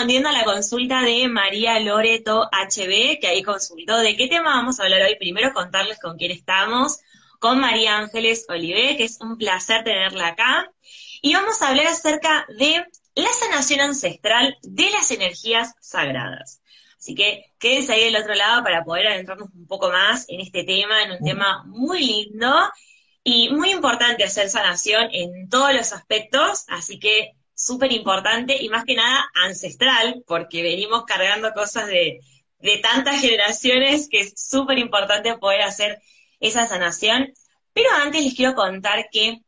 respondiendo a la consulta de María Loreto HB, que ahí consultó de qué tema vamos a hablar hoy. Primero contarles con quién estamos, con María Ángeles Olivé, que es un placer tenerla acá. Y vamos a hablar acerca de la sanación ancestral de las energías sagradas. Así que quédense ahí del otro lado para poder adentrarnos un poco más en este tema, en un tema muy lindo y muy importante hacer sanación en todos los aspectos. Así que súper importante y más que nada ancestral, porque venimos cargando cosas de, de tantas generaciones que es súper importante poder hacer esa sanación. Pero antes les quiero contar que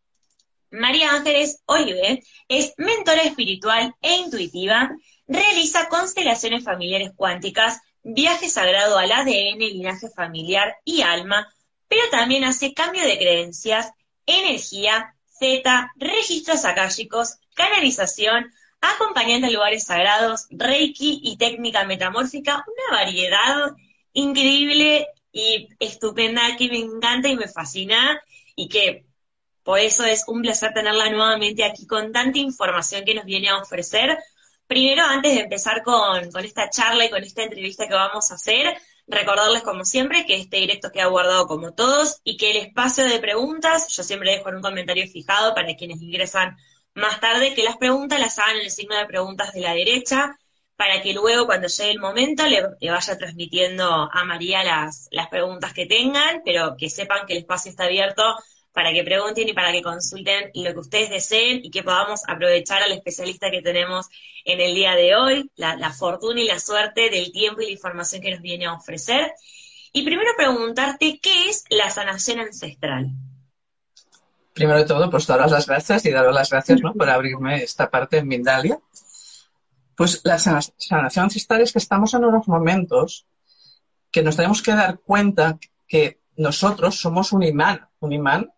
María Ángeles Olive es mentora espiritual e intuitiva, realiza constelaciones familiares cuánticas, viaje sagrado al ADN, linaje familiar y alma, pero también hace cambio de creencias, energía, Z, registros akáshicos, canalización, acompañante a lugares sagrados, Reiki y técnica metamórfica, una variedad increíble y estupenda que me encanta y me fascina y que por eso es un placer tenerla nuevamente aquí con tanta información que nos viene a ofrecer. Primero, antes de empezar con esta charla y con esta entrevista que vamos a hacer, recordarles como siempre que este directo queda guardado como todos y que el espacio de preguntas, yo siempre dejo en un comentario fijado para quienes ingresan más tarde, que las preguntas las hagan en el signo de preguntas de la derecha, para que luego cuando llegue el momento le, le vaya transmitiendo a María las, las preguntas que tengan, pero que sepan que el espacio está abierto para que pregunten y para que consulten lo que ustedes deseen y que podamos aprovechar al especialista que tenemos en el día de hoy, la, fortuna y la suerte del tiempo y la información que nos viene a ofrecer. Y primero preguntarte, ¿qué es la sanación ancestral? Primero de todo, pues daros las gracias y daros las gracias ¿no? por abrirme esta parte en Mindalia. Pues la sanación ancestral es que estamos en unos momentos que nos tenemos que dar cuenta que nosotros somos un imán, un imán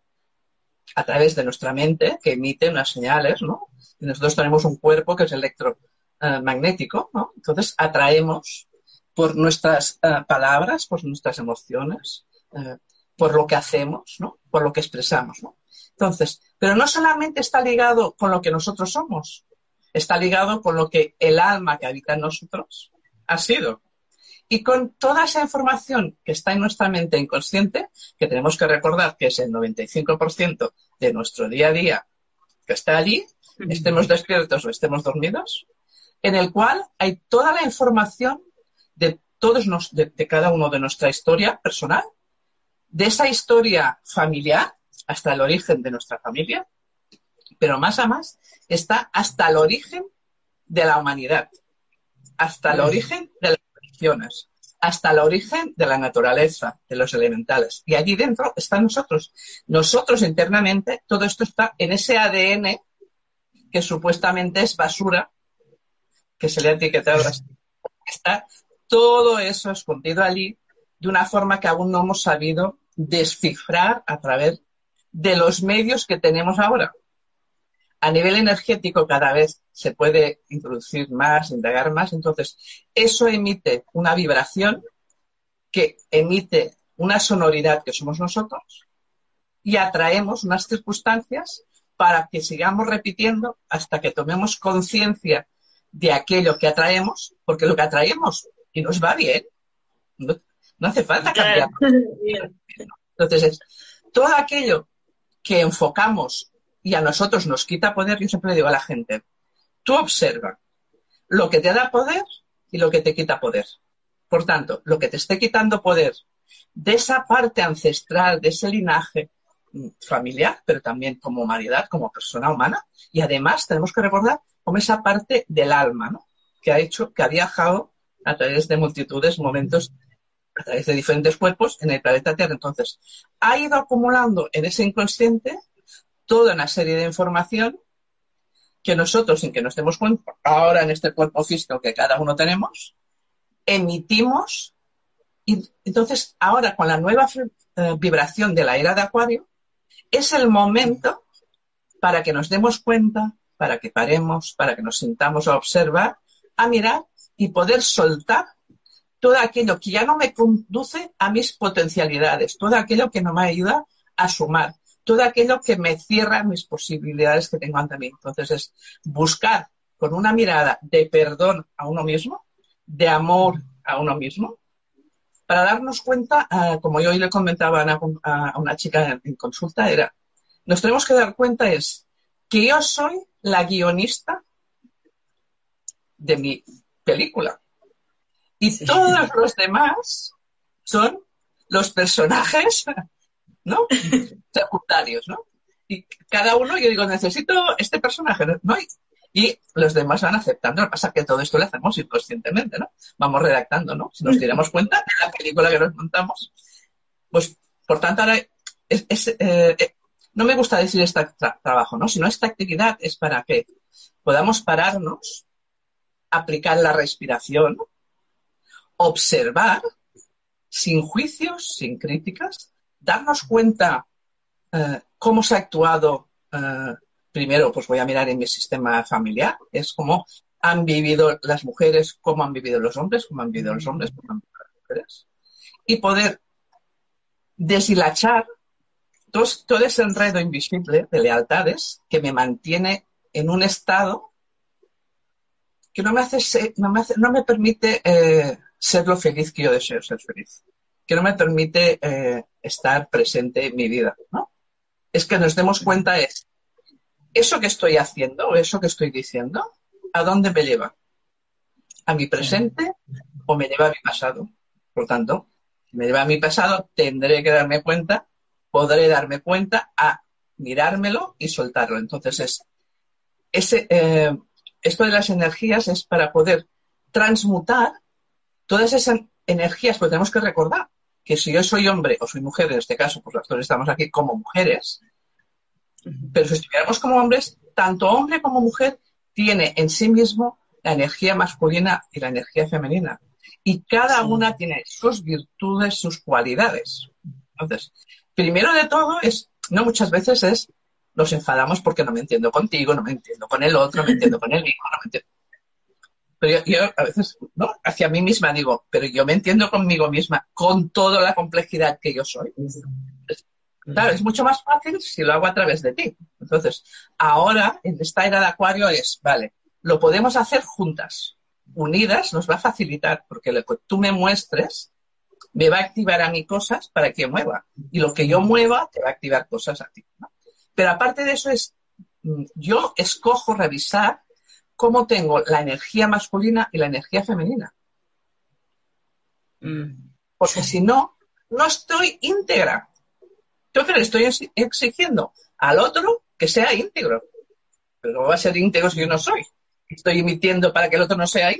a través de nuestra mente que emite unas señales, ¿no? Y nosotros tenemos un cuerpo que es electromagnético, ¿no? Entonces atraemos por nuestras uh, palabras, por nuestras emociones, uh, por lo que hacemos, ¿no? Por lo que expresamos, ¿no? Entonces, pero no solamente está ligado con lo que nosotros somos, está ligado con lo que el alma que habita en nosotros ha sido. Y con toda esa información que está en nuestra mente inconsciente, que tenemos que recordar que es el 95% de nuestro día a día que está allí, estemos despiertos o estemos dormidos, en el cual hay toda la información de todos nos, de, de cada uno de nuestra historia personal, de esa historia familiar hasta el origen de nuestra familia, pero más a más está hasta el origen de la humanidad, hasta el origen de las hasta el origen de la naturaleza, de los elementales. Y allí dentro están nosotros. Nosotros internamente, todo esto está en ese ADN que supuestamente es basura, que se le ha etiquetado. Está todo eso escondido allí de una forma que aún no hemos sabido descifrar a través de los medios que tenemos ahora. A nivel energético cada vez se puede introducir más, indagar más, entonces eso emite una vibración que emite una sonoridad que somos nosotros y atraemos unas circunstancias para que sigamos repitiendo hasta que tomemos conciencia de aquello que atraemos, porque lo que atraemos y nos va bien, no, no hace falta cambiar. Entonces, es, todo aquello que enfocamos y a nosotros nos quita poder, yo siempre le digo a la gente, tú observa lo que te da poder y lo que te quita poder. Por tanto, lo que te esté quitando poder de esa parte ancestral, de ese linaje familiar, pero también como humanidad, como persona humana, y además tenemos que recordar como esa parte del alma, ¿no? que ha hecho, que ha viajado a través de multitudes, momentos, a través de diferentes cuerpos en el planeta Tierra. Entonces, ha ido acumulando en ese inconsciente toda una serie de información que nosotros, sin que nos demos cuenta, ahora en este cuerpo físico que cada uno tenemos, emitimos. Y entonces, ahora con la nueva eh, vibración de la era de Acuario, es el momento para que nos demos cuenta, para que paremos, para que nos sintamos a observar, a mirar y poder soltar todo aquello que ya no me conduce a mis potencialidades, todo aquello que no me ayuda a sumar, todo aquello que me cierra mis posibilidades que tengo ante mí. Entonces es buscar con una mirada de perdón a uno mismo, de amor a uno mismo, para darnos cuenta, ah, como yo hoy le comentaba a una, chica en, consulta, era, nos tenemos que dar cuenta es que yo soy la guionista de mi película. Y todos los demás son los personajes ¿no? Secundarios, ¿no? Y cada uno, yo digo, necesito este personaje, ¿no? Y, los demás van aceptando. Lo que pasa es que todo esto lo hacemos inconscientemente, ¿no? Vamos redactando, ¿no? Si nos tiramos cuenta de la película que nos montamos. Pues, por tanto, ahora es, eh, eh, no me gusta decir este trabajo, ¿no? Sino esta actividad es para que podamos pararnos, aplicar la respiración, observar, sin juicios, sin críticas, darnos cuenta eh, cómo se ha actuado, eh, primero, pues voy a mirar en mi sistema familiar, es cómo han vivido las mujeres, cómo han vivido los hombres, cómo han vivido los hombres, cómo han vivido las mujeres, y poder deshilachar todo, ese enredo invisible de lealtades que me mantiene en un estado que no me hace, no me, no me permite eh, ser lo feliz que yo deseo ser feliz que no me permite estar presente en mi vida, ¿no? Es que nos demos cuenta es, eso que estoy haciendo eso que estoy diciendo, ¿a dónde me lleva? ¿A mi presente o me lleva a mi pasado? Por tanto, si me lleva a mi pasado, tendré que darme cuenta, podré darme cuenta a mirármelo y soltarlo. Entonces, es, ese, eh, esto de las energías es para poder transmutar todas esas energías, porque tenemos que recordar que si yo soy hombre o soy mujer, en este caso, pues las dos estamos aquí como mujeres, pero si estuviéramos como hombres, tanto hombre como mujer tiene en sí mismo la energía masculina y la energía femenina. Y cada una tiene sus virtudes, sus cualidades. Entonces, primero de todo es, no muchas veces es, nos enfadamos porque no me entiendo contigo, no me entiendo con el otro, no me entiendo con el hijo, no me entiendo. Pero yo, a veces, ¿no? Hacia mí misma digo, pero yo me entiendo conmigo misma, con toda la complejidad que yo soy. Claro, es mucho más fácil si lo hago a través de ti. Entonces, ahora, en esta era de Acuario es, vale, lo podemos hacer juntas, unidas, nos va a facilitar, porque lo que tú me muestres me va a activar a mí cosas para que mueva. Y lo que yo mueva te va a activar cosas a ti. Pero aparte de eso es, mm, yo escojo revisar cómo tengo la energía masculina y la energía femenina. Mm. Porque si no, no estoy íntegra. Entonces le estoy exigiendo al otro que sea íntegro. Pero no va a ser íntegro si yo no soy. Estoy emitiendo para que el otro no sea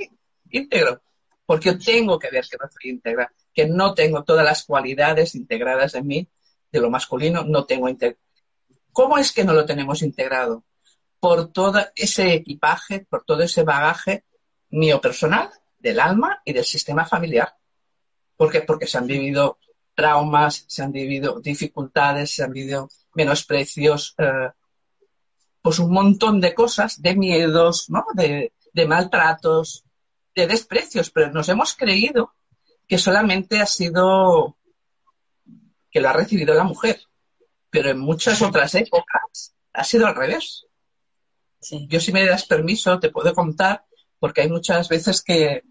íntegro. Porque yo tengo que ver que no soy íntegra, que no tengo todas las cualidades integradas en mí, de lo masculino, no tengo íntegra. ¿Cómo es que no lo tenemos integrado? Por todo ese equipaje, por todo ese bagaje mío personal, del alma y del sistema familiar. ¿Por qué? Porque se han vivido traumas, se han vivido dificultades, se han vivido menosprecios, eh, pues un montón de cosas, de miedos, ¿no? de, de maltratos, de desprecios, pero nos hemos creído que solamente ha sido que lo ha recibido la mujer. Pero en muchas otras épocas ha sido al revés. Yo si me das permiso te puedo contar, porque hay muchas veces que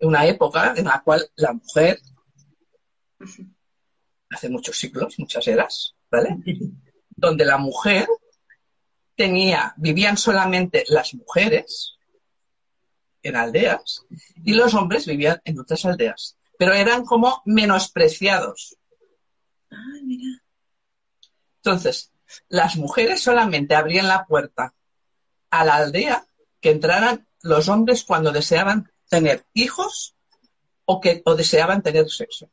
una época en la cual la mujer, hace muchos siglos, muchas eras, ¿vale? Donde la mujer tenía, vivían solamente las mujeres en aldeas y los hombres vivían en otras aldeas, pero eran como menospreciados. Ah, mira. Entonces, las mujeres solamente abrían la puerta a la aldea que entraran los hombres cuando deseaban tener hijos o que o deseaban tener sexo.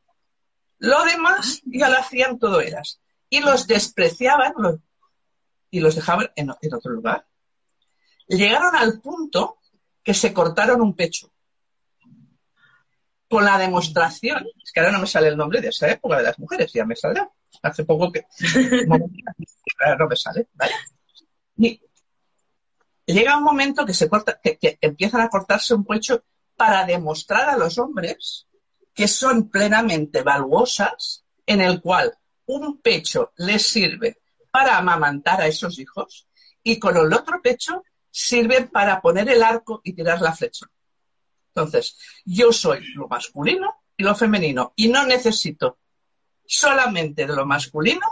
Lo demás ya lo hacían todo ellas. Y los despreciaban y los dejaban en, en otro lugar. Llegaron al punto que se cortaron un pecho. Con la demostración, es que ahora no me sale el nombre de esa época de las mujeres, ya me saldrá. Hace poco que ahora no me sale, ¿vale? Y llega un momento que se corta, que, empiezan a cortarse un pecho para demostrar a los hombres que son plenamente valuosas, en el cual un pecho les sirve para amamantar a esos hijos y con el otro pecho sirve para poner el arco y tirar la flecha. Entonces, yo soy lo masculino y lo femenino y no necesito solamente de lo masculino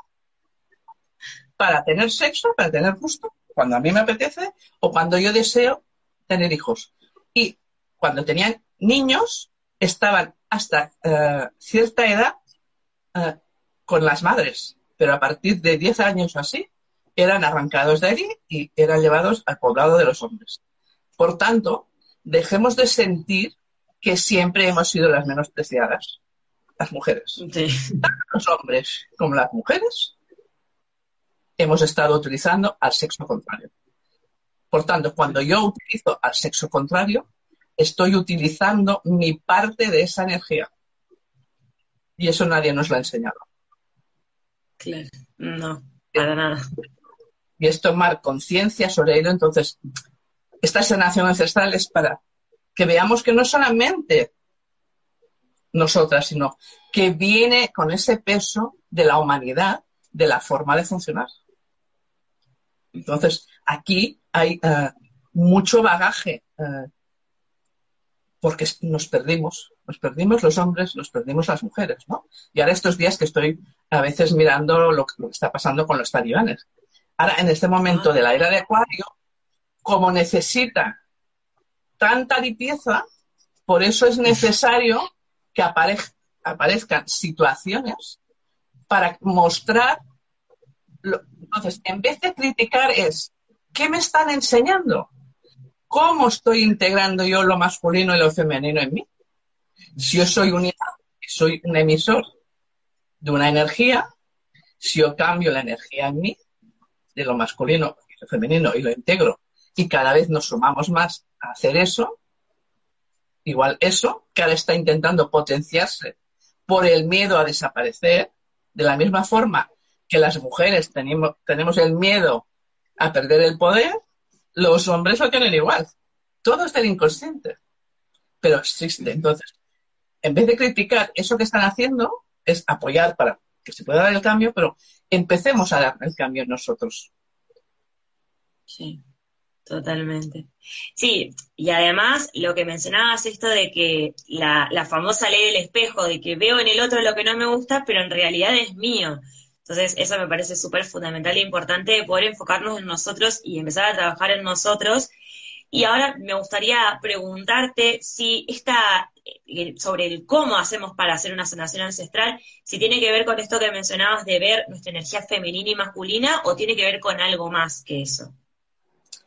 para tener sexo, para tener gusto, cuando a mí me apetece o cuando yo deseo tener hijos. Y cuando tenían niños, estaban hasta eh, cierta edad eh, con las madres, pero a partir de 10 años o así, eran arrancados de allí y eran llevados al poblado de los hombres. Por tanto, dejemos de sentir que siempre hemos sido las menospreciadas, las mujeres. Tanto los hombres como las mujeres hemos estado utilizando al sexo contrario. Por tanto, cuando yo utilizo al sexo contrario, estoy utilizando mi parte de esa energía. Y eso nadie nos lo ha enseñado. Claro, no, para nada. Y es tomar conciencia sobre ello. Entonces, esta sanación ancestral es para que veamos que no solamente nosotras, sino que viene con ese peso de la humanidad, de la forma de funcionar. Entonces, aquí hay uh, mucho bagaje uh, porque nos perdimos, nos perdimos los hombres, nos perdimos las mujeres, ¿no? Y ahora estos días que estoy a veces mirando lo que está pasando con los talibanes. Ahora, en este momento de la era de Acuario, como necesita tanta limpieza, por eso es necesario que aparezcan situaciones para mostrar. Lo, entonces, en vez de criticar es, ¿qué me están enseñando? ¿Cómo estoy integrando yo lo masculino y lo femenino en mí? Si yo soy un, soy un emisor de una energía, si yo cambio la energía en mí, de lo masculino y lo femenino, y lo integro, y cada vez nos sumamos más a hacer eso, igual eso, que ahora está intentando potenciarse por el miedo a desaparecer, de la misma forma que las mujeres tenemos, tenemos el miedo a perder el poder, los hombres lo tienen igual. Todo está inconsciente, pero existe. Entonces, en vez de criticar eso que están haciendo, es apoyar para que se pueda dar el cambio, pero empecemos a dar el cambio nosotros. Sí, totalmente. Sí, y además lo que mencionabas, esto de que la, la famosa ley del espejo, de que veo en el otro lo que no me gusta, pero en realidad es mío. Entonces, eso me parece súper fundamental e importante de poder enfocarnos en nosotros y empezar a trabajar en nosotros. Y ahora me gustaría preguntarte si esta, eh, sobre el cómo hacemos para hacer una sanación ancestral, si tiene que ver con esto que mencionabas de ver nuestra energía femenina y masculina o tiene que ver con algo más que eso.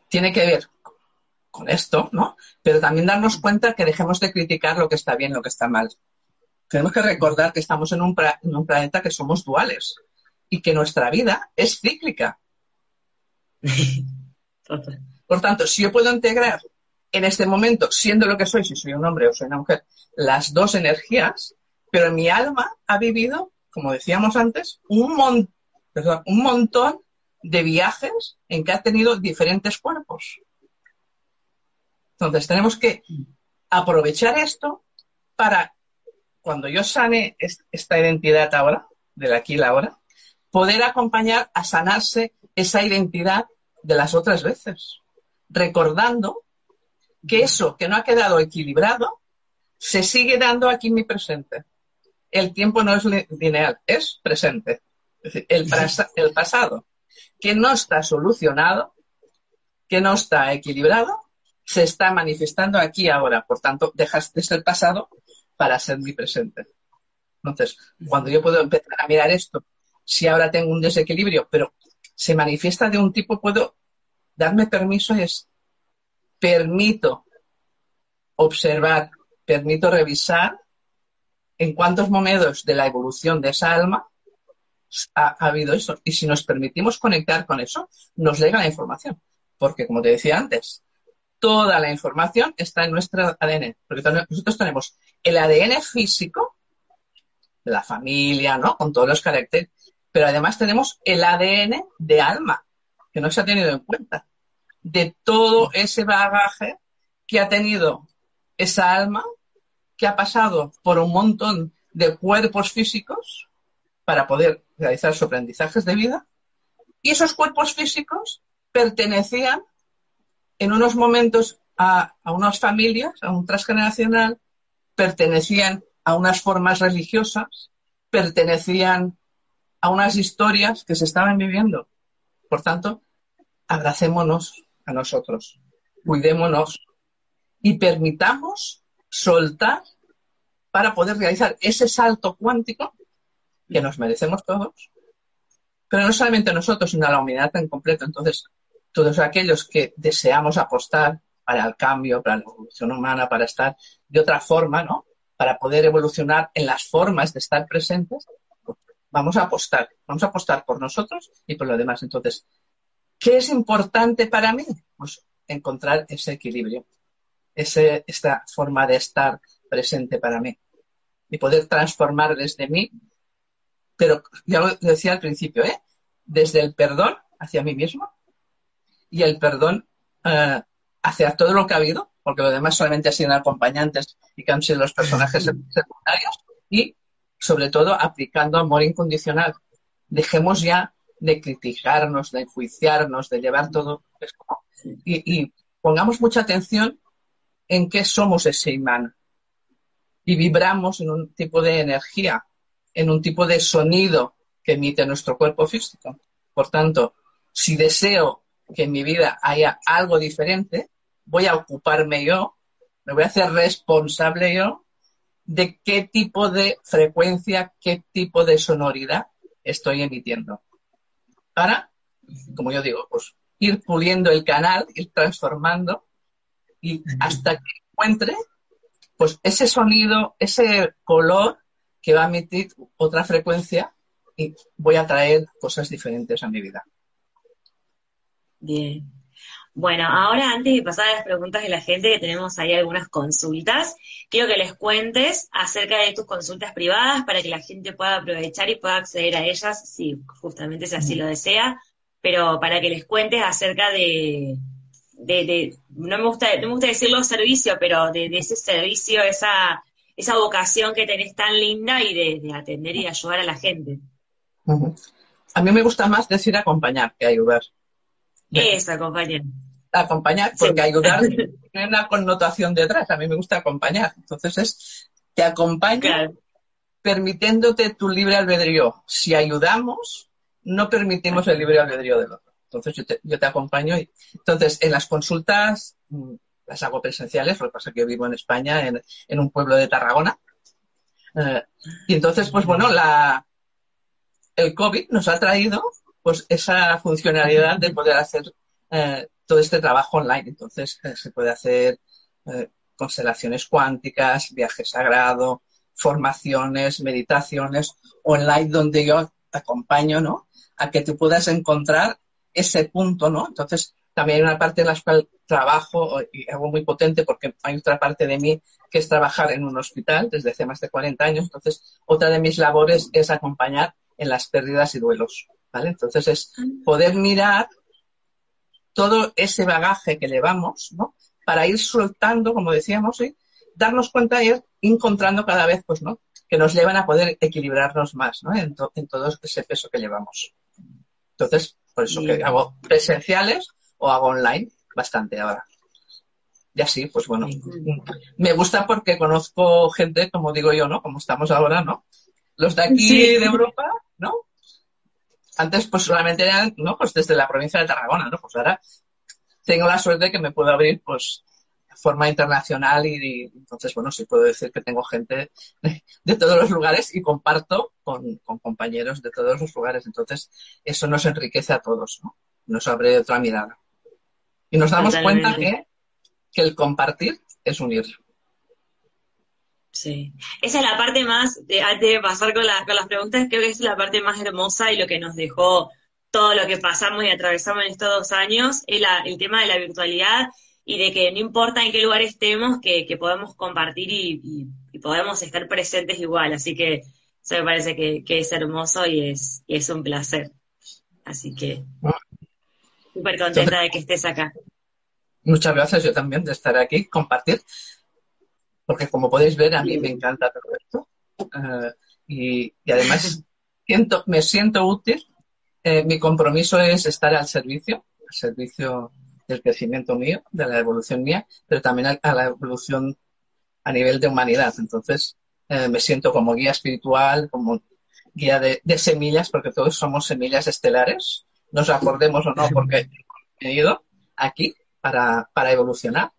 Tiene que ver con esto, ¿no? Pero también darnos cuenta que dejemos de criticar lo que está bien, lo que está mal. Tenemos que recordar que estamos en un, en un planeta que somos duales y que nuestra vida es cíclica. Por tanto, si yo puedo integrar en este momento, siendo lo que soy, si soy un hombre o soy una mujer, las dos energías, pero mi alma ha vivido, como decíamos antes, un, perdón, un montón de viajes en que ha tenido diferentes cuerpos. Entonces, tenemos que aprovechar esto para, cuando yo sane esta identidad ahora, del aquí y la ahora, poder acompañar a sanarse esa identidad de las otras veces, recordando que eso que no ha quedado equilibrado se sigue dando aquí en mi presente. El tiempo no es lineal, es presente. Es decir, el, el pasado que no está solucionado, que no está equilibrado, se está manifestando aquí ahora. Por tanto, dejas de ser pasado para ser mi presente. Entonces, cuando yo puedo empezar a mirar esto si ahora tengo un desequilibrio, pero se manifiesta de un tipo, puedo darme permiso es permito observar, permito revisar en cuántos momentos de la evolución de esa alma ha, habido eso. Y si nos permitimos conectar con eso, nos llega la información. Porque, como te decía antes, toda la información está en nuestro ADN. Porque nosotros tenemos el ADN físico la familia, ¿no? Con todos los caracteres. Pero además tenemos el ADN de alma, que no se ha tenido en cuenta. De todo ese bagaje que ha tenido esa alma, que ha pasado por un montón de cuerpos físicos para poder realizar sus aprendizajes de vida. Y esos cuerpos físicos pertenecían en unos momentos a, a unas familias, a un transgeneracional, pertenecían a unas formas religiosas, pertenecían a unas historias que se estaban viviendo. Por tanto, abracémonos a nosotros, cuidémonos y permitamos soltar para poder realizar ese salto cuántico que nos merecemos todos, pero no solamente nosotros, sino la humanidad en completo. Entonces, todos aquellos que deseamos apostar para el cambio, para la evolución humana, para estar de otra forma, ¿no? Para poder evolucionar en las formas de estar presentes, vamos a apostar, vamos a apostar por nosotros y por lo demás. Entonces, ¿qué es importante para mí? Pues encontrar ese equilibrio, ese, esta forma de estar presente para mí y poder transformar desde mí pero ya lo decía al principio, ¿eh? desde el perdón hacia mí mismo y el perdón eh, hacia todo lo que ha habido, porque lo demás solamente ha sido acompañantes y que han sido los personajes secundarios, y sobre todo aplicando amor incondicional. Dejemos ya de criticarnos, de enjuiciarnos, de llevar todo. Y, y pongamos mucha atención en qué somos ese imán. Y vibramos en un tipo de energía en un tipo de sonido que emite nuestro cuerpo físico. Por tanto, si deseo que en mi vida haya algo diferente, voy a ocuparme yo, me voy a hacer responsable yo de qué tipo de frecuencia, qué tipo de sonoridad estoy emitiendo. Para, como yo digo, pues ir puliendo el canal, ir transformando y hasta que encuentre pues ese sonido, ese color que va a emitir otra frecuencia y voy a traer cosas diferentes a mi vida. Bien. Bueno, ahora antes de pasar a las preguntas de la gente, que tenemos ahí algunas consultas, quiero que les cuentes acerca de tus consultas privadas para que la gente pueda aprovechar y pueda acceder a ellas, si justamente si así lo desea, pero para que les cuentes acerca de, de, no me gusta, no me gusta decirlo servicio, pero de, de ese servicio, esa esa vocación que tenés tan linda y de, atender y ayudar a la gente. A mí me gusta más decir acompañar que ayudar. Es acompañar. Acompañar, porque ayudar tiene una connotación detrás. A mí me gusta acompañar. Entonces es, te acompaño permitiéndote tu libre albedrío. Si ayudamos, no permitimos el libre albedrío del otro. Entonces yo te, yo te acompaño. Y, entonces, en las consultas mm, las hago presenciales, lo que pasa es que yo vivo en España, en, un pueblo de Tarragona. Eh, y entonces, pues bueno, la, el COVID nos ha traído pues esa funcionalidad de poder hacer eh, todo este trabajo online. Entonces, eh, se puede hacer constelaciones cuánticas, viajes sagrado, formaciones, meditaciones online donde yo te acompaño, ¿no? A que tú puedas encontrar ese punto, ¿no? Entonces, también hay una parte en la cual trabajo y hago muy potente porque hay otra parte de mí que es trabajar en un hospital desde hace más de 40 años. Entonces, otra de mis labores es acompañar en las pérdidas y duelos. ¿vale? Entonces, es poder mirar todo ese bagaje que llevamos, ¿no? Para ir soltando, como decíamos, ¿sí? darnos cuenta y ir encontrando cada vez, pues, ¿no? Que nos llevan a poder equilibrarnos más, ¿no? En, en todo ese peso que llevamos. Entonces, por eso que hago presenciales o hago online bastante ahora. Y así, pues bueno, me gusta porque conozco gente, como digo yo, ¿no? Como estamos ahora, ¿no? Los de aquí de Europa, ¿no? Antes pues solamente eran, ¿no? Pues desde la provincia de Tarragona, ¿no? Pues ahora tengo la suerte de que me puedo abrir, pues, de forma internacional y, entonces, bueno, sí puedo decir que tengo gente de, todos los lugares y comparto con, con, compañeros de todos los lugares. Entonces, eso nos enriquece a todos, ¿no? Nos abre otra mirada. Y nos damos cuenta que, el compartir es unir. Sí, esa es la parte más, antes de pasar con, con las preguntas, creo que es la parte más hermosa y lo que nos dejó todo lo que pasamos y atravesamos en estos dos años, es el tema de la virtualidad y de que no importa en qué lugar estemos, que, podemos compartir y, podemos estar presentes igual. Así que eso me parece que, es hermoso y es, y es un placer. Así que súper contenta de que estés acá. Muchas gracias, yo también, de estar aquí, compartir porque como podéis ver, a mí me encanta todo esto. Eh, y, además me siento útil. Eh, mi compromiso es estar al servicio, al servicio del crecimiento mío, de la evolución mía, pero también a, la evolución a nivel de humanidad. Entonces, eh, me siento como guía espiritual, como guía de, semillas, porque todos somos semillas estelares, nos acordemos o no, porque he venido aquí para, para evolucionar.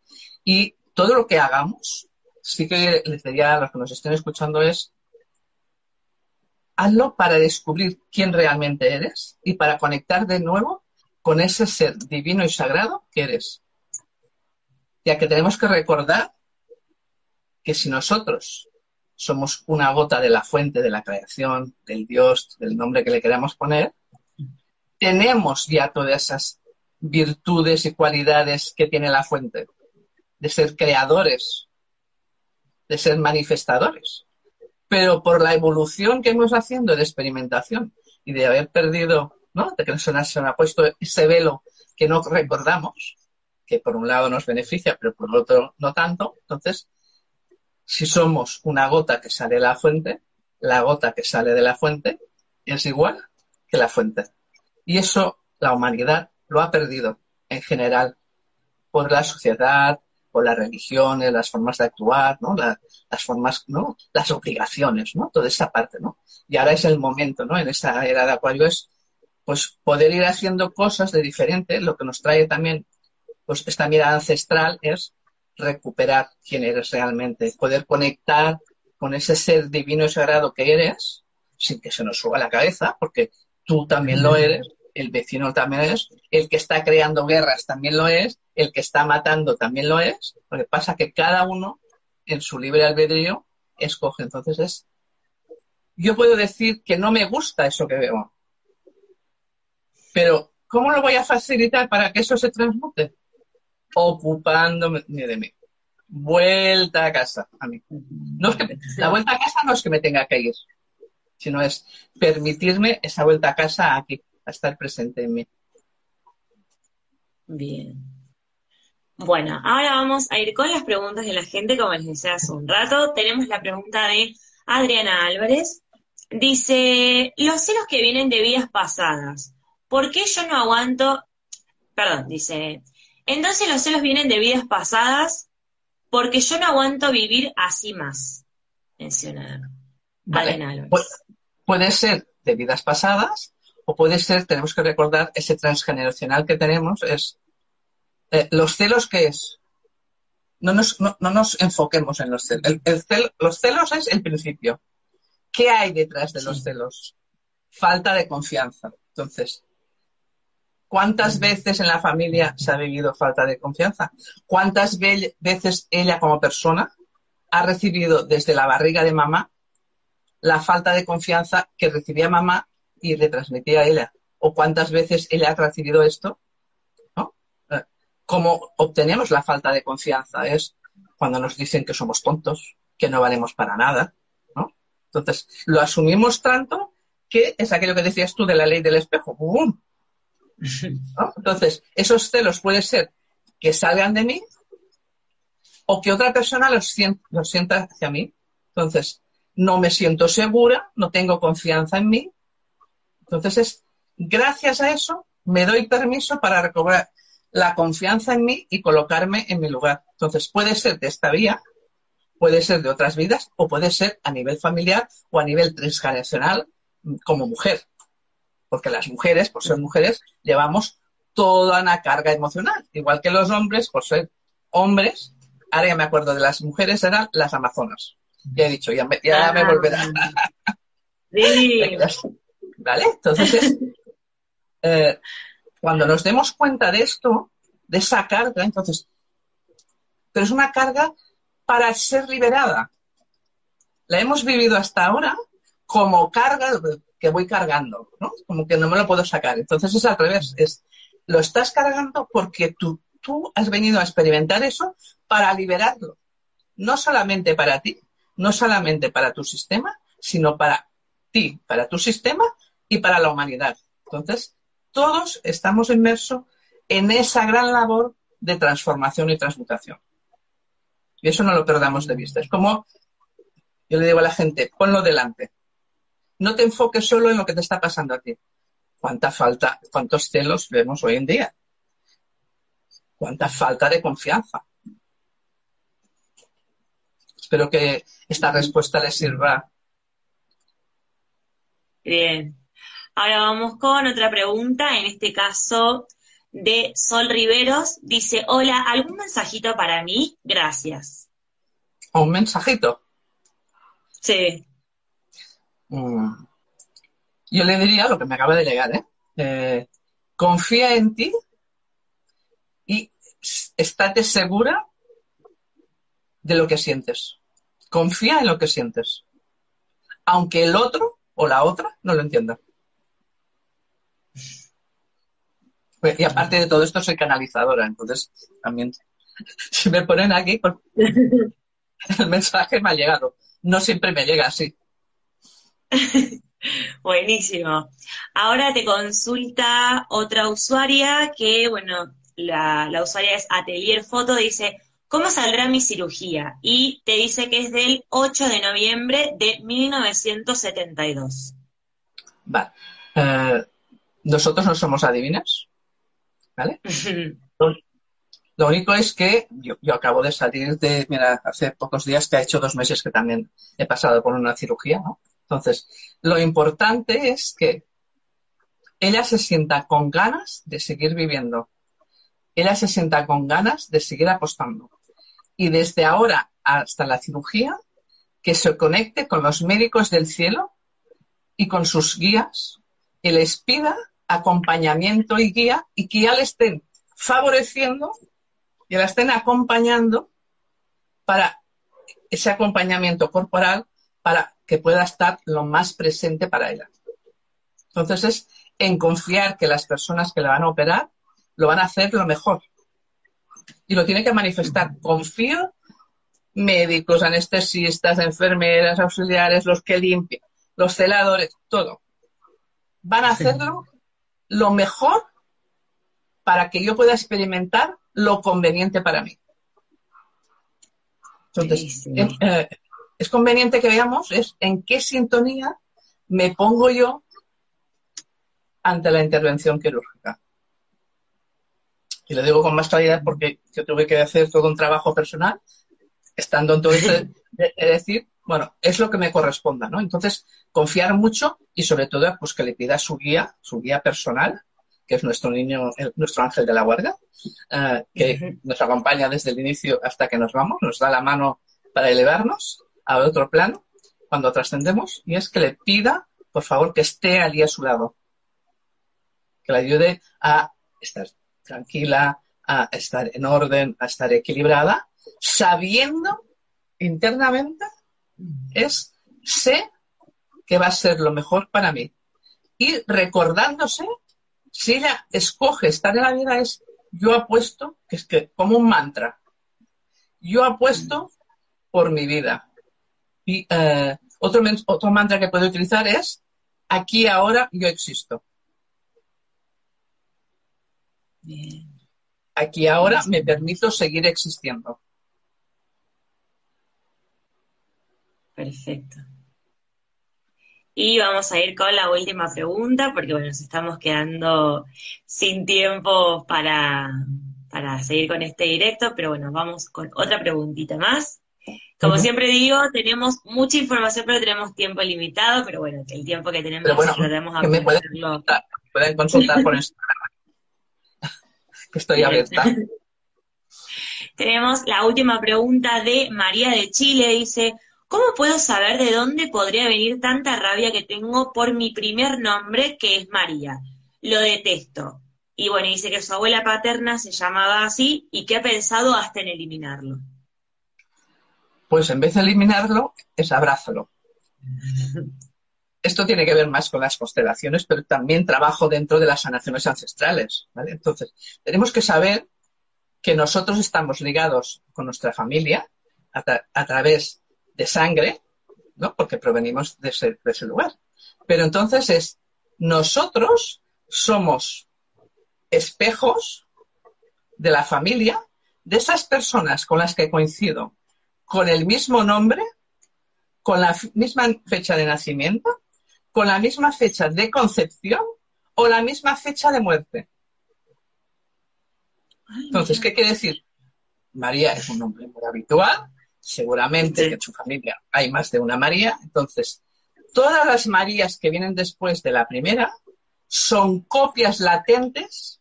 Y todo lo que hagamos sí que les diría a los que nos estén escuchando es, hazlo para descubrir quién realmente eres y para conectar de nuevo con ese ser divino y sagrado que eres. Ya que tenemos que recordar que si nosotros somos una gota de la fuente de la creación, del Dios, del nombre que le queramos poner, tenemos ya todas esas virtudes y cualidades que tiene la fuente, de ser creadores, de ser manifestadores. Pero por la evolución que hemos haciendo de experimentación y de haber perdido, ¿no? De que se nos, ha puesto ese velo que no recordamos, que por un lado nos beneficia, pero por otro no tanto. Entonces, si somos una gota que sale de la fuente, la gota que sale de la fuente es igual que la fuente. Y eso la humanidad lo ha perdido en general por la sociedad, las religiones, las formas de actuar, ¿no? las formas, ¿no? Las obligaciones, ¿no? Toda esa parte, ¿no? Y ahora es el momento, ¿no? En esa era de Acuario es, pues, poder ir haciendo cosas de diferente. Lo que nos trae también, pues, esta mirada ancestral es recuperar quién eres realmente, poder conectar con ese ser divino y sagrado que eres, sin que se nos suba la cabeza, porque tú también lo eres, el vecino también es, el que está creando guerras también lo es, el que está matando también lo es. Lo que pasa que cada uno, en su libre albedrío, escoge. Entonces es. Yo puedo decir que no me gusta eso que veo. Pero, ¿cómo lo voy a facilitar para que eso se transmute? Ocupándome de mí. Vuelta a casa, a mí. No es que, la vuelta a casa no es que me tenga que ir, sino es permitirme esa vuelta a casa aquí a estar presente en mí. Bien. Bueno, ahora vamos a ir con las preguntas de la gente, como les decía hace un rato. Tenemos la pregunta de Adriana Álvarez. Dice, los celos que vienen de vidas pasadas, ¿por qué yo no aguanto? Perdón, dice, entonces los celos vienen de vidas pasadas porque yo no aguanto vivir así más. Menciona Adriana Álvarez. puede ser de vidas pasadas o puede ser, tenemos que recordar, ese transgeneracional que tenemos es eh, los celos que es. No nos, no, nos enfoquemos en los celos. El, los celos es el principio. ¿Qué hay detrás de los celos? Falta de confianza. Entonces, ¿cuántas veces en la familia se ha vivido falta de confianza? ¿Cuántas veces ella como persona ha recibido desde la barriga de mamá la falta de confianza que recibía mamá y le transmitía a ella. O cuántas veces ella ha recibido esto, ¿no? Eh, ¿Cómo obtenemos la falta de confianza? Es cuando nos dicen que somos tontos, que no valemos para nada, ¿no? Entonces, lo asumimos tanto que es aquello que decías tú de la ley del espejo. Entonces, esos celos puede ser que salgan de mí o que otra persona los los sienta hacia mí. Entonces, no me siento segura, no tengo confianza en mí entonces es, gracias a eso, me doy permiso para recobrar la confianza en mí y colocarme en mi lugar. Entonces puede ser de esta vía, puede ser de otras vidas o puede ser a nivel familiar o a nivel transgeneracional como mujer. Porque las mujeres, por ser mujeres, llevamos toda una carga emocional. Igual que los hombres, por ser hombres, ahora ya me acuerdo de las mujeres, eran las amazonas. Ya he dicho, ya me, ya me volverá. ¿Vale? Entonces, eh, cuando nos demos cuenta de esto, de esa carga, entonces, pero es una carga para ser liberada. la hemos vivido hasta ahora como carga que voy cargando, ¿no? Como que no me lo puedo sacar. Entonces es al revés, es lo estás cargando porque tú, tú has venido a experimentar eso para liberarlo. No solamente para ti, no solamente para tu sistema, sino para ti, para tu sistema y para la humanidad. Entonces, todos estamos inmersos en esa gran labor de transformación y transmutación. Y eso no lo perdamos de vista. Es como yo le digo a la gente, ponlo delante. No te enfoques solo en lo que te está pasando a ti. ¿Cuánta falta, cuántos celos vemos hoy en día? ¿Cuánta falta de confianza? Espero que esta respuesta les sirva. Bien. Ahora vamos con otra pregunta, en este caso de Sol Riveros. Dice, hola, ¿algún mensajito para mí? Gracias. ¿Un mensajito? Sí. Mm. Yo le diría lo que me acaba de llegar, ¿eh? ¿eh? confía en ti y estate segura de lo que sientes. Confía en lo que sientes. Aunque el otro o la otra no lo entienda. Y aparte de todo esto, soy canalizadora, entonces también si me ponen aquí, pues, el mensaje me ha llegado. No siempre me llega así. Buenísimo. Ahora te consulta otra usuaria que, bueno, la, la, usuaria es Atelier Foto, dice, ¿cómo saldrá mi cirugía? Y te dice que es del 8 de noviembre de 1972. Vale. Eh, nosotros no somos adivinas, ¿vale? Lo único es que yo, yo, acabo de salir de, mira, hace pocos días que ha hecho dos meses que también he pasado por una cirugía, ¿no? Entonces, lo importante es que ella se sienta con ganas de seguir viviendo. Ella se sienta con ganas de seguir apostando. Y desde ahora hasta la cirugía, que se conecte con los médicos del cielo y con sus guías y les pida acompañamiento y guía y que ya le estén favoreciendo y la estén acompañando para ese acompañamiento corporal para que pueda estar lo más presente para ella. Entonces es en confiar que las personas que la van a operar lo van a hacer lo mejor. Y lo tiene que manifestar. Confío médicos, anestesistas, enfermeras, auxiliares, los que limpian, los celadores, todo. Van a hacerlo lo mejor para que yo pueda experimentar lo conveniente para mí. Entonces, eh, es conveniente que veamos es en qué sintonía me pongo yo ante la intervención quirúrgica. Y lo digo con más claridad porque yo tuve que hacer todo un trabajo personal, estando en todo esto, de, decir, bueno, es lo que me corresponda, ¿no? Entonces, confiar mucho y sobre todo, pues que le pida su guía, su guía personal, que es nuestro niño, nuestro ángel de la guardia, uh, que nos acompaña desde el inicio hasta que nos vamos, nos da la mano para elevarnos a otro plano cuando trascendemos y es que le pida, por favor, que esté allí a su lado. Que le ayude a estar tranquila, a estar en orden, a estar equilibrada, sabiendo internamente es sé que va a ser lo mejor para mí. Y recordándose, si ella escoge estar en la vida, es yo apuesto, que es que como un mantra, yo apuesto por mi vida. Y uh, otro, otro mantra que puedo utilizar es, aquí ahora yo existo. Bien. Aquí ahora me permito seguir existiendo. Perfecto. Y vamos a ir con la última pregunta, porque bueno, nos estamos quedando sin tiempo para, para seguir con este directo, pero bueno, vamos con otra preguntita más. Como siempre digo, tenemos mucha información, pero tenemos tiempo limitado, pero bueno, el tiempo que tenemos bueno, tratemos que me pueden, consultar, pueden consultar por Instagram. que estoy abierta. tenemos la última pregunta de María de Chile, dice, ¿cómo puedo saber de dónde podría venir tanta rabia que tengo por mi primer nombre, que es María? Lo detesto. Y bueno, dice que su abuela paterna se llamaba así y que ha pensado hasta en eliminarlo. pues en vez de eliminarlo, es abrázalo. Esto tiene que ver más con las constelaciones, pero también trabajo dentro de las sanaciones ancestrales. Entonces, tenemos que saber que nosotros estamos ligados con nuestra familia a, través de sangre, ¿no? porque provenimos de ese, de ese lugar. Pero entonces es, nosotros somos espejos de la familia, de esas personas con las que coincido, con el mismo nombre, con la misma fecha de nacimiento, con la misma fecha de concepción o la misma fecha de muerte. Entonces, ¿qué quiere decir? María es un nombre muy habitual, seguramente en su familia hay más de una María, entonces todas las Marías que vienen después de la primera son copias latentes,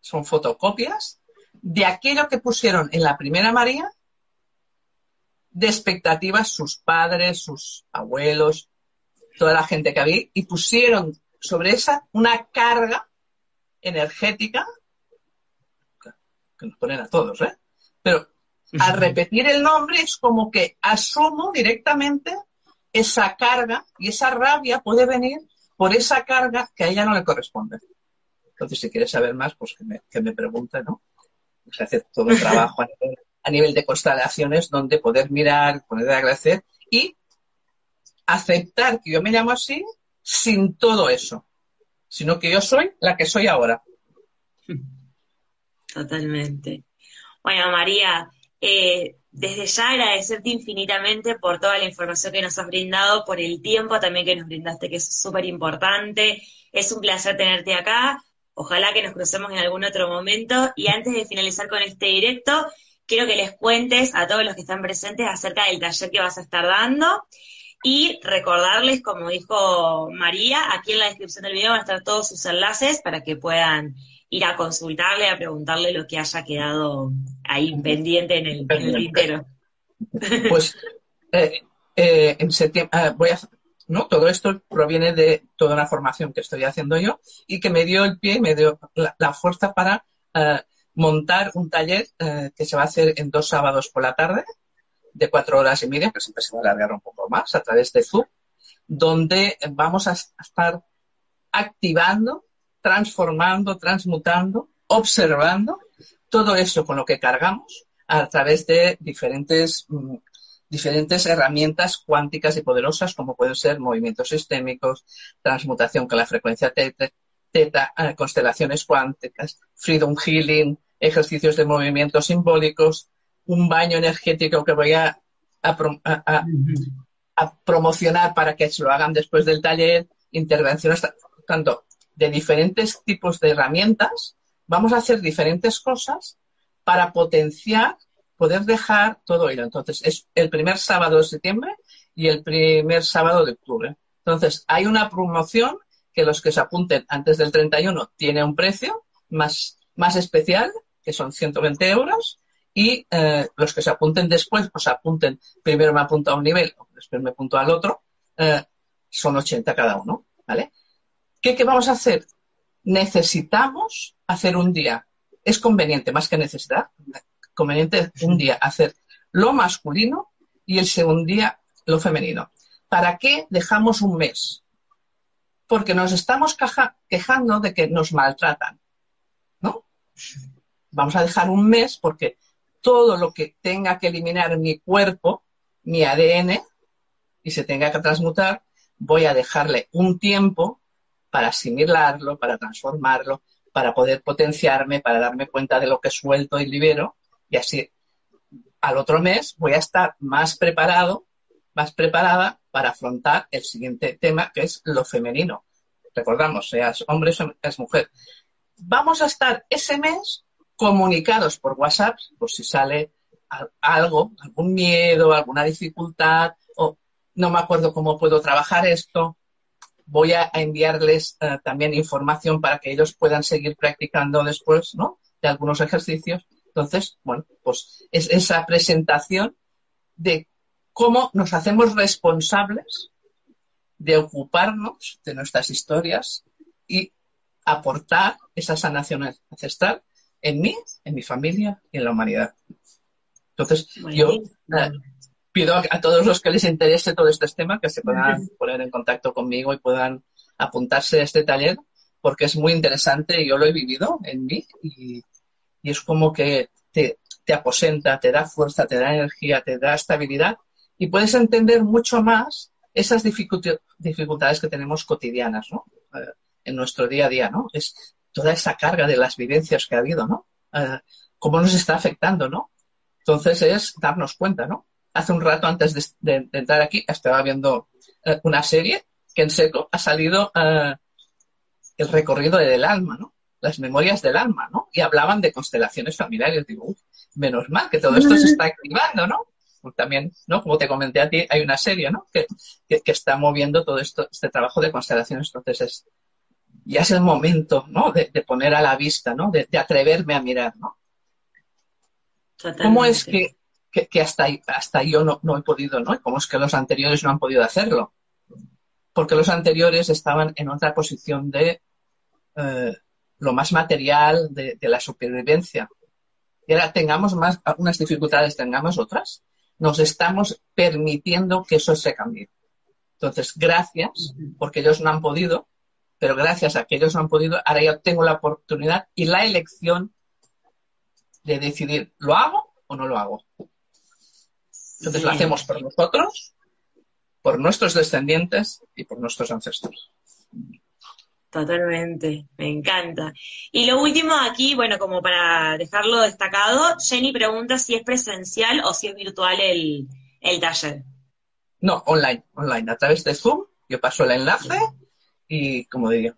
son fotocopias de aquello que pusieron en la primera María de expectativas sus padres, sus abuelos, toda la gente que había, y pusieron sobre esa una carga energética que nos ponen a todos, ¿eh? Pero al repetir el nombre es como que asumo directamente esa carga y esa rabia puede venir por esa carga que a ella no le corresponde. Entonces, si quieres saber más, pues que me, que me pregunte, ¿no? Se hace todo el trabajo a nivel, de constelaciones donde poder mirar, poder agradecer y aceptar que yo me llamo así sin todo eso, sino que yo soy la que soy ahora. Totalmente. Bueno, María, eh, desde ya agradecerte infinitamente por toda la información que nos has brindado, por el tiempo también que nos brindaste, que es súper importante. Es un placer tenerte acá. Ojalá que nos crucemos en algún otro momento. Y antes de finalizar con este directo, quiero que les cuentes a todos los que están presentes acerca del taller que vas a estar dando. Y recordarles, como dijo María, aquí en la descripción del video van a estar todos sus enlaces para que puedan ir a consultarle, a preguntarle lo que haya quedado ahí pendiente en el, tintero. Pues eh, eh, en septiembre ah, voy a ¿no? Todo esto proviene de toda una formación que estoy haciendo yo y que me dio el pie y me dio la, fuerza para eh, montar un taller que se va a hacer en dos sábados por la tarde, de cuatro horas y media, que siempre se va a alargar un poco más, a través de Zoom, donde vamos a estar activando transformando, transmutando, observando todo eso con lo que cargamos a través de diferentes, mm, diferentes herramientas cuánticas y poderosas como pueden ser movimientos sistémicos, transmutación con la frecuencia teta, eh, constelaciones cuánticas, freedom healing, ejercicios de movimientos simbólicos, un baño energético que voy a, a promocionar para que se lo hagan después del taller, intervenciones, tanto de diferentes tipos de herramientas, vamos a hacer diferentes cosas para potenciar, poder dejar todo ello. Entonces, es el primer sábado de septiembre y el primer sábado de octubre. Entonces, hay una promoción que los que se apunten antes del 31 tiene un precio más, más especial, que son 120 euros, y eh, los que se apunten después, pues apunten, primero me apunto a un nivel, después me apunto al otro, eh, son 80 cada uno, ¿vale? ¿Qué, vamos a hacer? Necesitamos hacer un día. Es conveniente, más que necesidad, conveniente un día hacer lo masculino y el segundo día lo femenino. ¿Para qué dejamos un mes? Porque nos estamos quejando de que nos maltratan, ¿no? Vamos a dejar un mes porque todo lo que tenga que eliminar mi cuerpo, mi ADN, y se tenga que transmutar, voy a dejarle un tiempo para asimilarlo, para transformarlo, para poder potenciarme, para darme cuenta de lo que suelto y libero. Y así al otro mes voy a estar más preparado, más preparada para afrontar el siguiente tema, que es lo femenino. Recordamos, seas hombre seas mujer. Vamos a estar ese mes comunicados por WhatsApp, por si sale algo, algún miedo, alguna dificultad, o no me acuerdo cómo puedo trabajar esto, voy a enviarles eh, también información para que ellos puedan seguir practicando después, ¿no? De algunos ejercicios. Entonces, bueno, pues es esa presentación de cómo nos hacemos responsables de ocuparnos de nuestras historias y aportar esa sanación ancestral en mí, en mi familia y en la humanidad. Entonces, yo pido a, todos los que les interese todo este tema que se puedan poner en contacto conmigo y puedan apuntarse a este taller porque es muy interesante y yo lo he vivido en mí y, es como que te, te, aposenta, te da fuerza, te da energía, te da estabilidad y puedes entender mucho más esas dificultades que tenemos cotidianas, ¿no? Eh, en nuestro día a día, ¿no? Es toda esa carga de las vivencias que ha habido, ¿no? Eh, cómo nos está afectando, ¿no? Entonces es darnos cuenta, ¿no? Hace un rato antes de, entrar aquí estaba viendo eh, una serie que en seco ha salido eh, el recorrido del alma, ¿no? Las memorias del alma, ¿no? Y hablaban de constelaciones familiares. Digo, menos mal que todo esto se está activando, ¿no? Pues también, ¿no? Como te comenté a ti, hay una serie, ¿no? Que, que, está moviendo todo esto, este trabajo de constelaciones. Entonces es, ya es el momento, ¿no? De, poner a la vista, ¿no? De, atreverme a mirar, ¿no? ¿Cómo es que que, hasta, hasta yo no, no, he podido, ¿no? ¿Cómo es que los anteriores no han podido hacerlo? Porque los anteriores estaban en otra posición de eh, lo más material, de, la supervivencia. Y ahora tengamos más, algunas dificultades, tengamos otras, nos estamos permitiendo que eso se cambie. Entonces, gracias, porque ellos no han podido, pero gracias a que ellos no han podido, ahora yo tengo la oportunidad y la elección de decidir, ¿lo hago o no lo hago? Entonces lo hacemos por nosotros, por nuestros descendientes y por nuestros ancestros. Totalmente, me encanta. Y lo último aquí, bueno, como para dejarlo destacado, Jenny pregunta si es presencial o si es virtual el, taller. No, online, online, a través de Zoom. Yo paso el enlace y, como diría,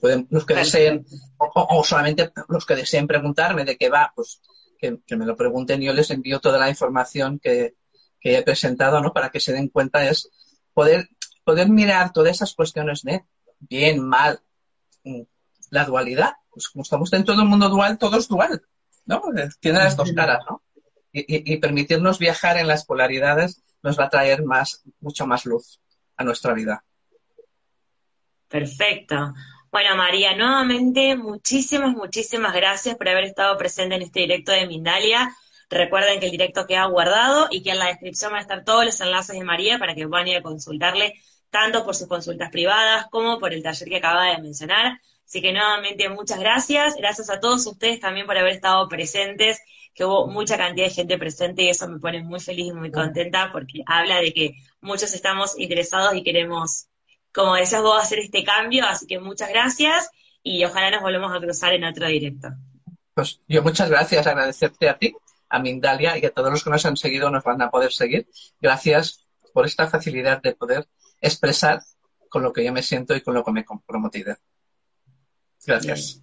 pueden, los que deseen, o, solamente los que deseen preguntarme de qué va, pues que, me lo pregunten yo les envío toda la información que, he presentado, ¿no? Para que se den cuenta es poder, poder mirar todas esas cuestiones de bien, mal, mm, la dualidad. Pues como estamos dentro de un mundo dual, todo es dual, ¿no? Tiene las dos caras, ¿no? Y, y, permitirnos viajar en las polaridades nos va a traer más, mucho más luz a nuestra vida. Perfecto. Bueno, María, nuevamente muchísimas, muchísimas gracias por haber estado presente en este directo de Mindalia. Recuerden que el directo queda guardado y que en la descripción van a estar todos los enlaces de María para que puedan ir a consultarle tanto por sus consultas privadas como por el taller que acaba de mencionar. Así que nuevamente muchas gracias. Gracias a todos ustedes también por haber estado presentes, que hubo mucha cantidad de gente presente y eso me pone muy feliz y muy contenta porque habla de que muchos estamos interesados y queremos como decías vos, hacer este cambio. Así que muchas gracias y ojalá nos volvamos a cruzar en otro directo. Pues yo muchas gracias, agradecerte a ti, a Mindalia y a todos los que nos han seguido, nos van a poder seguir. Gracias por esta facilidad de poder expresar con lo que yo me siento y con lo que me he comprometido. Gracias.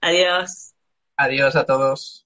Adiós. Adiós a todos.